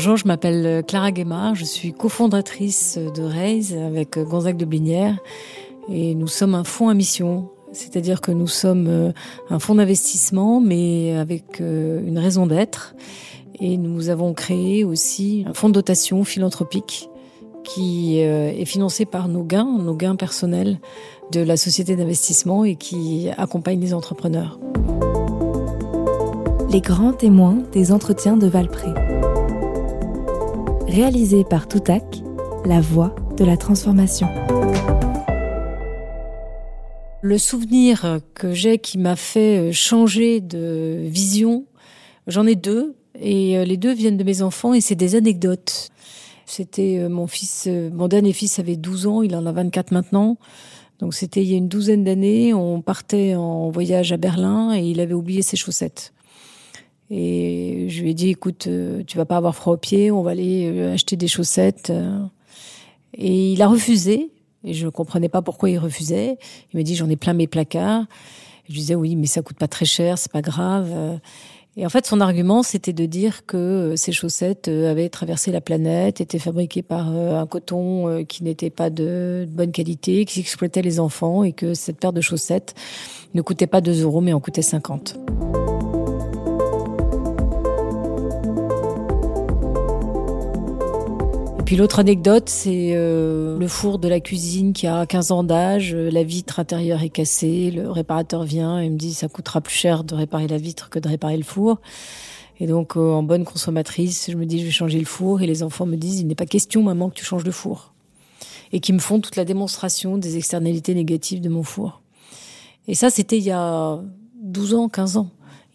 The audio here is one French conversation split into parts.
Bonjour, je m'appelle Clara Guémard, je suis cofondatrice de Raise avec Gonzague de Blinière et nous sommes un fonds à mission, c'est-à-dire que nous sommes euh, un fonds d'investissement mais avec euh, une raison d'être et nous avons créé aussi un fonds de dotation philanthropique qui euh, est financé par nos gains, nos gains personnels de la société d'investissement et qui accompagne les entrepreneurs. Les grands témoins des entretiens de Valpré. Réalisé par Toutac, la voix de la transformation. Le souvenir que j'ai qui m'a fait changer de vision, j'en ai deux, et euh, les deux viennent de mes enfants et c'est des anecdotes. C'était euh, mon fils, euh, mon dernier fils avait 12 ans, il en a 24 maintenant. Donc c'était il y a une douzaine d'années, on partait en voyage à Berlin et il avait oublié ses chaussettes. Et je lui ai dit, écoute, tu vas pas avoir froid aux pieds, on va aller acheter des chaussettes. Et il a refusé. Et je comprenais pas pourquoi il refusait. Il m'a dit, j'en ai plein mes placards. je lui disais, oui, mais ça coûte pas très cher, c'est pas grave. Et en fait, son argument, c'était de dire que euh, ces chaussettes euh, avaient traversé la planète, étaient fabriquées par euh, un coton qui n'était pas de bonne qualité, qui exploitait les enfants et que cette paire de chaussettes ne coûtait pas 2 euros, mais en coûtait 50. Puis l'autre anecdote, c'est euh, le four de la cuisine qui a 15 ans d'âge, euh, la vitre intérieure est cassée, le réparateur vient et me dit ça coûtera plus cher de réparer la vitre que de réparer le four. Et donc euh, en bonne consommatrice, je me dis je vais changer le four et les enfants me disent il n'est pas question maman que tu changes de four. Et qui me font toute la démonstration des externalités négatives de mon four. Et ça c'était il y a 12 ans, 15 ans.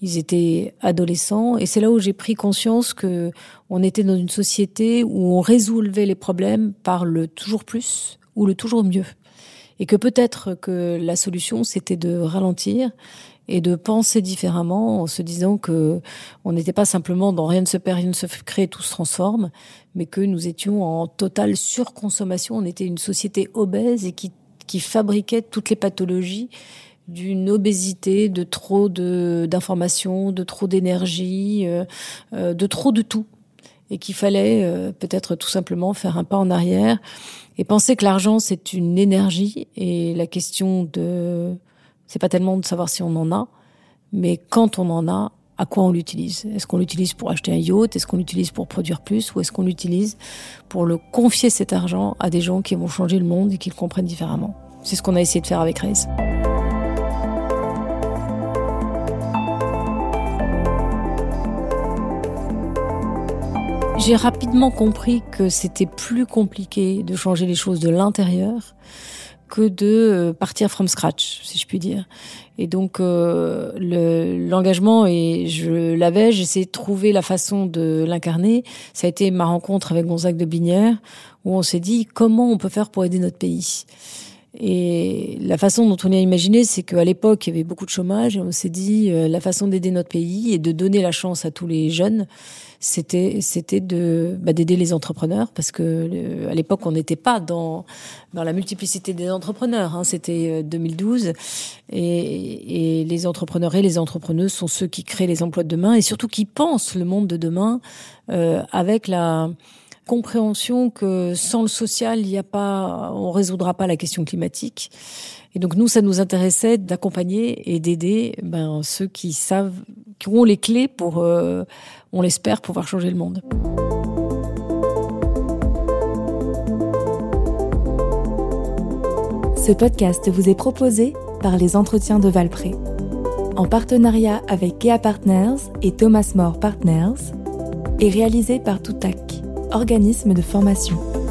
Ils étaient adolescents et c'est là où j'ai pris conscience que on était dans une société où on résolvait les problèmes par le toujours plus ou le toujours mieux. Et que peut-être que la solution c'était de ralentir et de penser différemment en se disant que on n'était pas simplement dans rien ne se perd, rien ne se crée, tout se transforme, mais que nous étions en totale surconsommation. On était une société obèse et qui, qui fabriquait toutes les pathologies d'une obésité, de trop d'informations, de, trop d'énergie, euh, euh, de trop de tout. Et qu'il fallait euh, peut-être tout simplement faire un pas en arrière et penser que l'argent c'est une énergie. Et la question de c'est pas tellement de savoir si on en a, mais quand on en a, à quoi on l'utilise? Est-ce qu'on l'utilise pour acheter un yacht? Est-ce qu'on l'utilise pour produire plus? Ou est-ce qu'on l'utilise pour le confier cet argent à des gens qui vont changer le monde et qui le comprennent différemment? C'est ce qu'on a essayé de faire avec Raise. J'ai rapidement compris que c'était plus compliqué de changer les choses de l'intérieur que de euh, partir from scratch, si je puis dire. Et donc euh, l'engagement et je l'avais, j'essayais de trouver la façon de l'incarner. Ça a été ma rencontre avec Gonzague de Binière où on s'est dit comment on peut faire pour aider notre pays? Et la façon dont on y a imaginé, c'est qu'à l'époque, il y avait beaucoup de chômage et on s'est dit euh, la façon d'aider notre pays et de donner la chance à tous les jeunes, c'était c'était de bah, d'aider les entrepreneurs parce que à l'époque on n'était pas dans dans la multiplicité des entrepreneurs. Hein, c'était 2012 euh, et, et les entrepreneurs et les entrepreneuses sont ceux qui créent les emplois de demain et surtout qui pensent le monde de demain euh, avec la compréhension que sans le social, il n'y a pas, on résoudra pas la question climatique. Et donc nous, ça nous intéressait d'accompagner et d'aider ben, ceux qui savent, qui ont les clés pour, euh, on l'espère, pouvoir changer le monde. Ce podcast vous est proposé par les Entretiens de Valpré, en partenariat avec Kea Partners et Thomas More Partners, et réalisé par Toutac organisme de formation.